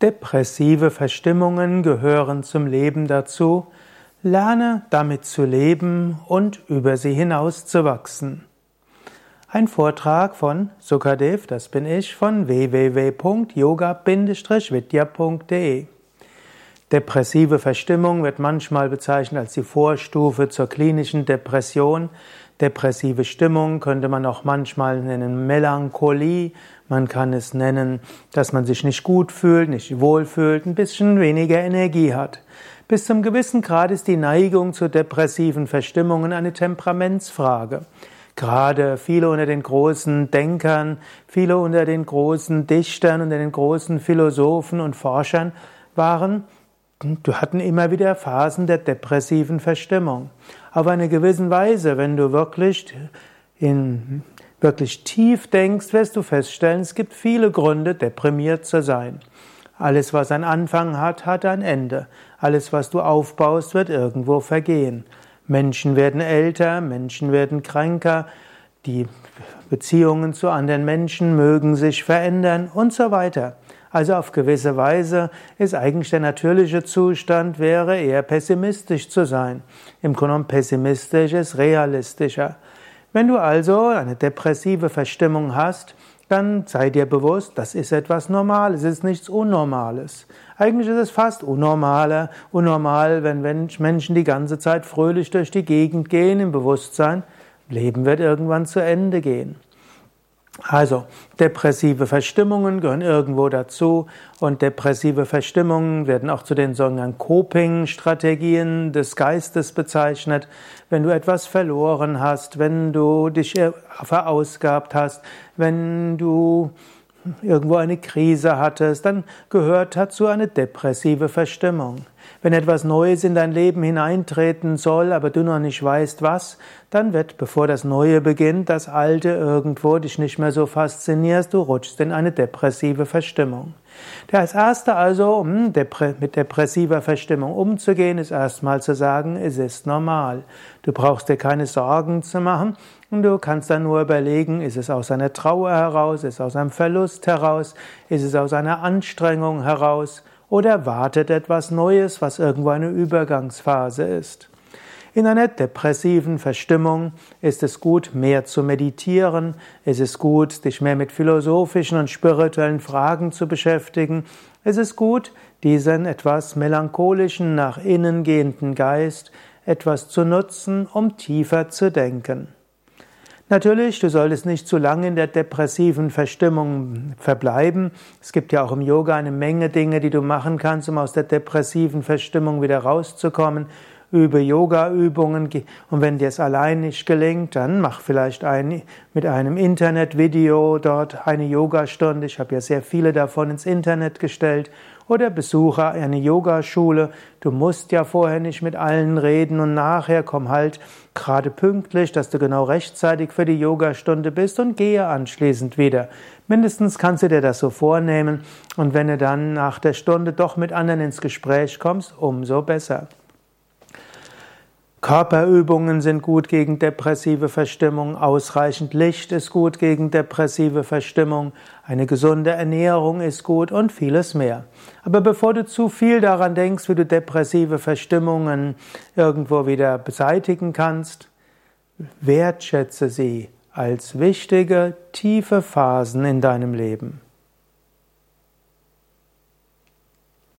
Depressive Verstimmungen gehören zum Leben dazu. Lerne damit zu leben und über sie hinaus zu wachsen. Ein Vortrag von Sukadev, das bin ich, von www.yoga-vidya.de. Depressive Verstimmung wird manchmal bezeichnet als die Vorstufe zur klinischen Depression. Depressive Stimmung könnte man auch manchmal nennen Melancholie. Man kann es nennen, dass man sich nicht gut fühlt, nicht wohl fühlt, ein bisschen weniger Energie hat. Bis zum gewissen Grad ist die Neigung zu depressiven Verstimmungen eine Temperamentsfrage. Gerade viele unter den großen Denkern, viele unter den großen Dichtern, unter den großen Philosophen und Forschern waren Du hatten immer wieder Phasen der depressiven Verstimmung. Auf eine gewisse Weise, wenn du wirklich in wirklich tief denkst, wirst du feststellen, es gibt viele Gründe, deprimiert zu sein. Alles, was einen Anfang hat, hat ein Ende. Alles, was du aufbaust, wird irgendwo vergehen. Menschen werden älter, Menschen werden kränker, die Beziehungen zu anderen Menschen mögen sich verändern und so weiter. Also auf gewisse Weise ist eigentlich der natürliche Zustand wäre eher pessimistisch zu sein. Im Grunde genommen pessimistisch ist realistischer. Wenn du also eine depressive Verstimmung hast, dann sei dir bewusst, das ist etwas Normales, es ist nichts Unnormales. Eigentlich ist es fast unnormaler, unnormal, wenn Menschen die ganze Zeit fröhlich durch die Gegend gehen im Bewusstsein, Leben wird irgendwann zu Ende gehen. Also, depressive Verstimmungen gehören irgendwo dazu und depressive Verstimmungen werden auch zu den sogenannten Coping-Strategien des Geistes bezeichnet. Wenn du etwas verloren hast, wenn du dich verausgabt hast, wenn du irgendwo eine Krise hattest, dann gehört dazu eine depressive Verstimmung. Wenn etwas Neues in dein Leben hineintreten soll, aber du noch nicht weißt was, dann wird, bevor das Neue beginnt, das Alte irgendwo dich nicht mehr so faszinierst, du rutschst in eine depressive Verstimmung. Das erste also, um mit depressiver Verstimmung umzugehen, ist erstmal zu sagen, es ist normal. Du brauchst dir keine Sorgen zu machen und du kannst dann nur überlegen, ist es aus einer Trauer heraus, ist es aus einem Verlust heraus, ist es aus einer Anstrengung heraus oder wartet etwas Neues, was irgendwo eine Übergangsphase ist. In einer depressiven Verstimmung ist es gut, mehr zu meditieren. Es ist gut, dich mehr mit philosophischen und spirituellen Fragen zu beschäftigen. Es ist gut, diesen etwas melancholischen, nach innen gehenden Geist etwas zu nutzen, um tiefer zu denken. Natürlich, du solltest nicht zu lange in der depressiven Verstimmung verbleiben. Es gibt ja auch im Yoga eine Menge Dinge, die du machen kannst, um aus der depressiven Verstimmung wieder rauszukommen. Übe Yoga-Übungen und wenn dir es allein nicht gelingt, dann mach vielleicht ein, mit einem Internetvideo dort eine Yogastunde. Ich habe ja sehr viele davon ins Internet gestellt oder besuche eine Yogaschule. Du musst ja vorher nicht mit allen reden und nachher komm halt gerade pünktlich, dass du genau rechtzeitig für die Yogastunde bist und gehe anschließend wieder. Mindestens kannst du dir das so vornehmen und wenn du dann nach der Stunde doch mit anderen ins Gespräch kommst, umso besser. Körperübungen sind gut gegen depressive Verstimmung, ausreichend Licht ist gut gegen depressive Verstimmung, eine gesunde Ernährung ist gut und vieles mehr. Aber bevor du zu viel daran denkst, wie du depressive Verstimmungen irgendwo wieder beseitigen kannst, wertschätze sie als wichtige, tiefe Phasen in deinem Leben.